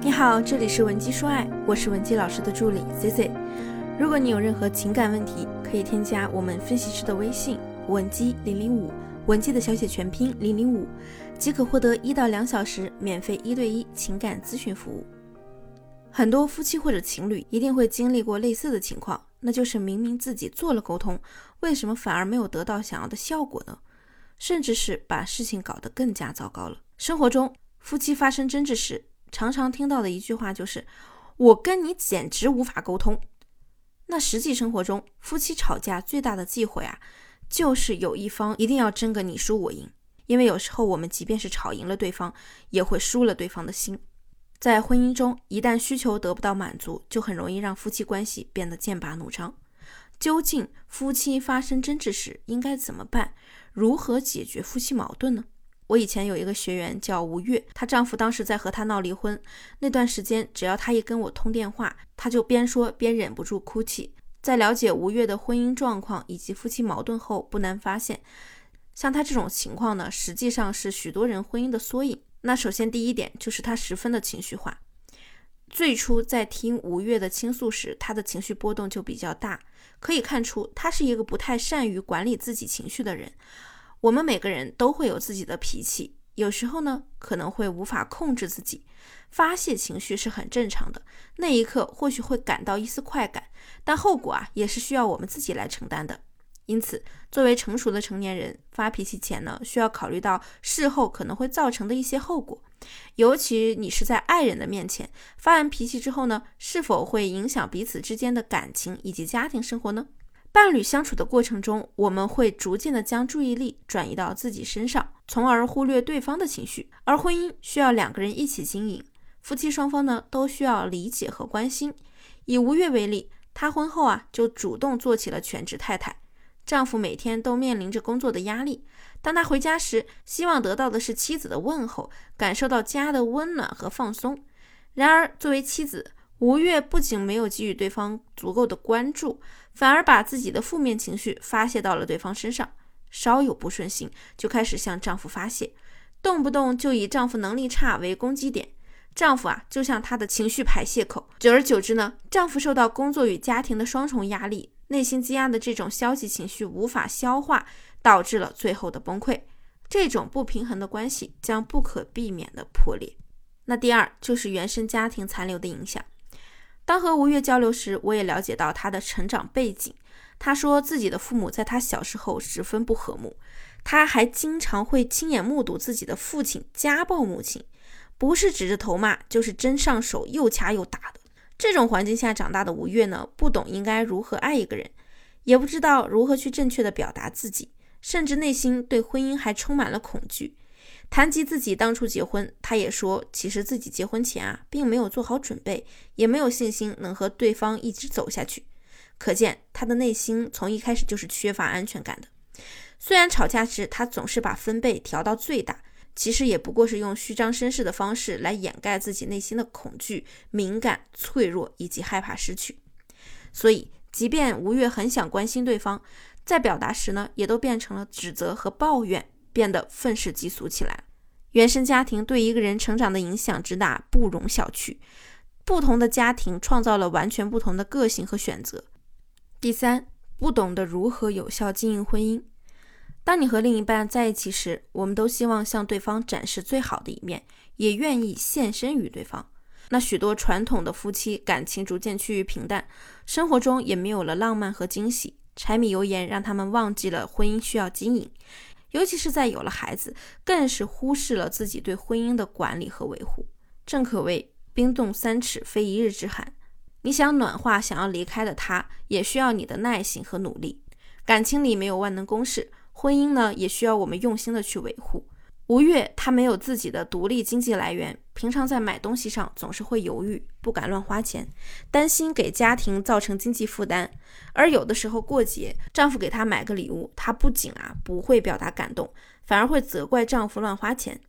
你好，这里是文姬说爱，我是文姬老师的助理 C C。如果你有任何情感问题，可以添加我们分析师的微信文姬零零五，文姬的小写全拼零零五，即可获得一到两小时免费一对一情感咨询服务。很多夫妻或者情侣一定会经历过类似的情况，那就是明明自己做了沟通，为什么反而没有得到想要的效果呢？甚至是把事情搞得更加糟糕了。生活中，夫妻发生争执时，常常听到的一句话就是“我跟你简直无法沟通”。那实际生活中，夫妻吵架最大的忌讳啊，就是有一方一定要争个你输我赢。因为有时候我们即便是吵赢了对方，也会输了对方的心。在婚姻中，一旦需求得不到满足，就很容易让夫妻关系变得剑拔弩张。究竟夫妻发生争执时应该怎么办？如何解决夫妻矛盾呢？我以前有一个学员叫吴月，她丈夫当时在和她闹离婚那段时间，只要她一跟我通电话，她就边说边忍不住哭泣。在了解吴月的婚姻状况以及夫妻矛盾后，不难发现，像她这种情况呢，实际上是许多人婚姻的缩影。那首先第一点就是她十分的情绪化。最初在听吴越的倾诉时，她的情绪波动就比较大，可以看出她是一个不太善于管理自己情绪的人。我们每个人都会有自己的脾气，有时候呢可能会无法控制自己，发泄情绪是很正常的。那一刻或许会感到一丝快感，但后果啊也是需要我们自己来承担的。因此，作为成熟的成年人，发脾气前呢需要考虑到事后可能会造成的一些后果，尤其你是在爱人的面前发完脾气之后呢，是否会影响彼此之间的感情以及家庭生活呢？伴侣相处的过程中，我们会逐渐的将注意力转移到自己身上，从而忽略对方的情绪。而婚姻需要两个人一起经营，夫妻双方呢都需要理解和关心。以吴越为例，她婚后啊就主动做起了全职太太，丈夫每天都面临着工作的压力，当他回家时，希望得到的是妻子的问候，感受到家的温暖和放松。然而，作为妻子，吴越不仅没有给予对方足够的关注，反而把自己的负面情绪发泄到了对方身上。稍有不顺心，就开始向丈夫发泄，动不动就以丈夫能力差为攻击点。丈夫啊，就像她的情绪排泄口。久而久之呢，丈夫受到工作与家庭的双重压力，内心积压的这种消极情绪无法消化，导致了最后的崩溃。这种不平衡的关系将不可避免的破裂。那第二就是原生家庭残留的影响。当和吴越交流时，我也了解到他的成长背景。他说自己的父母在他小时候十分不和睦，他还经常会亲眼目睹自己的父亲家暴母亲，不是指着头骂，就是真上手又掐又打的。这种环境下长大的吴越呢，不懂应该如何爱一个人，也不知道如何去正确的表达自己，甚至内心对婚姻还充满了恐惧。谈及自己当初结婚，他也说，其实自己结婚前啊，并没有做好准备，也没有信心能和对方一直走下去。可见他的内心从一开始就是缺乏安全感的。虽然吵架时他总是把分贝调到最大，其实也不过是用虚张声势的方式来掩盖自己内心的恐惧、敏感、脆弱以及害怕失去。所以，即便吴越很想关心对方，在表达时呢，也都变成了指责和抱怨。变得愤世嫉俗起来。原生家庭对一个人成长的影响之大，不容小觑。不同的家庭创造了完全不同的个性和选择。第三，不懂得如何有效经营婚姻。当你和另一半在一起时，我们都希望向对方展示最好的一面，也愿意献身于对方。那许多传统的夫妻感情逐渐趋于平淡，生活中也没有了浪漫和惊喜，柴米油盐让他们忘记了婚姻需要经营。尤其是在有了孩子，更是忽视了自己对婚姻的管理和维护。正可谓冰冻三尺，非一日之寒。你想暖化想要离开的他，也需要你的耐心和努力。感情里没有万能公式，婚姻呢，也需要我们用心的去维护。吴越他没有自己的独立经济来源，平常在买东西上总是会犹豫，不敢乱花钱，担心给家庭造成经济负担。而有的时候过节，丈夫给她买个礼物，她不仅啊不会表达感动，反而会责怪丈夫乱花钱。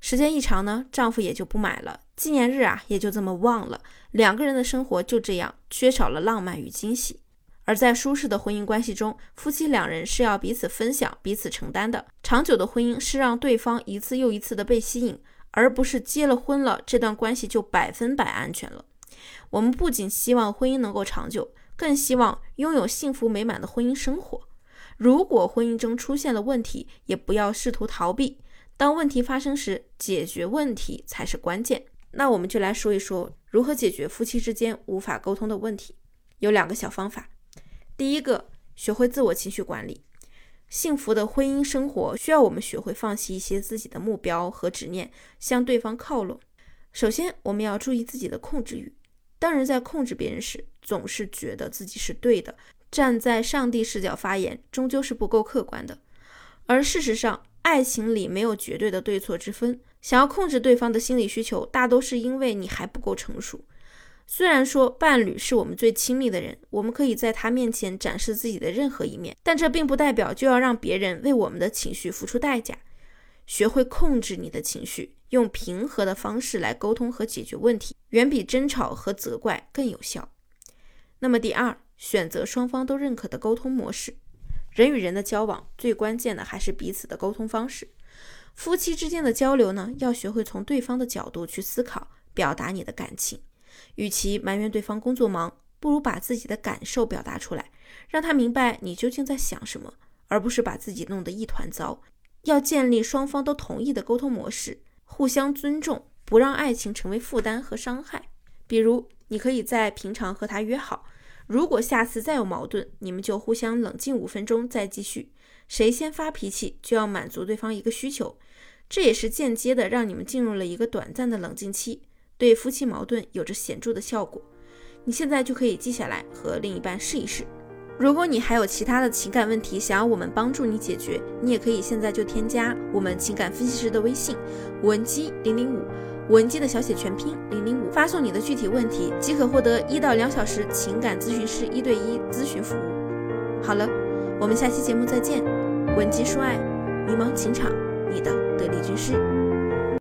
时间一长呢，丈夫也就不买了，纪念日啊也就这么忘了，两个人的生活就这样缺少了浪漫与惊喜。而在舒适的婚姻关系中，夫妻两人是要彼此分享、彼此承担的。长久的婚姻是让对方一次又一次的被吸引，而不是结了婚了这段关系就百分百安全了。我们不仅希望婚姻能够长久，更希望拥有幸福美满的婚姻生活。如果婚姻中出现了问题，也不要试图逃避。当问题发生时，解决问题才是关键。那我们就来说一说如何解决夫妻之间无法沟通的问题。有两个小方法。第一个，学会自我情绪管理。幸福的婚姻生活需要我们学会放弃一些自己的目标和执念，向对方靠拢。首先，我们要注意自己的控制欲。当人在控制别人时，总是觉得自己是对的，站在上帝视角发言，终究是不够客观的。而事实上，爱情里没有绝对的对错之分。想要控制对方的心理需求，大都是因为你还不够成熟。虽然说伴侣是我们最亲密的人，我们可以在他面前展示自己的任何一面，但这并不代表就要让别人为我们的情绪付出代价。学会控制你的情绪，用平和的方式来沟通和解决问题，远比争吵和责怪更有效。那么第二，选择双方都认可的沟通模式。人与人的交往，最关键的还是彼此的沟通方式。夫妻之间的交流呢，要学会从对方的角度去思考，表达你的感情。与其埋怨对方工作忙，不如把自己的感受表达出来，让他明白你究竟在想什么，而不是把自己弄得一团糟。要建立双方都同意的沟通模式，互相尊重，不让爱情成为负担和伤害。比如，你可以在平常和他约好，如果下次再有矛盾，你们就互相冷静五分钟再继续。谁先发脾气，就要满足对方一个需求，这也是间接的让你们进入了一个短暂的冷静期。对夫妻矛盾有着显著的效果，你现在就可以记下来和另一半试一试。如果你还有其他的情感问题想要我们帮助你解决，你也可以现在就添加我们情感分析师的微信文姬零零五，文姬的小写全拼零零五，发送你的具体问题即可获得一到两小时情感咨询师一对一咨询服务。好了，我们下期节目再见。文姬说爱，迷茫情场，你的得力军师。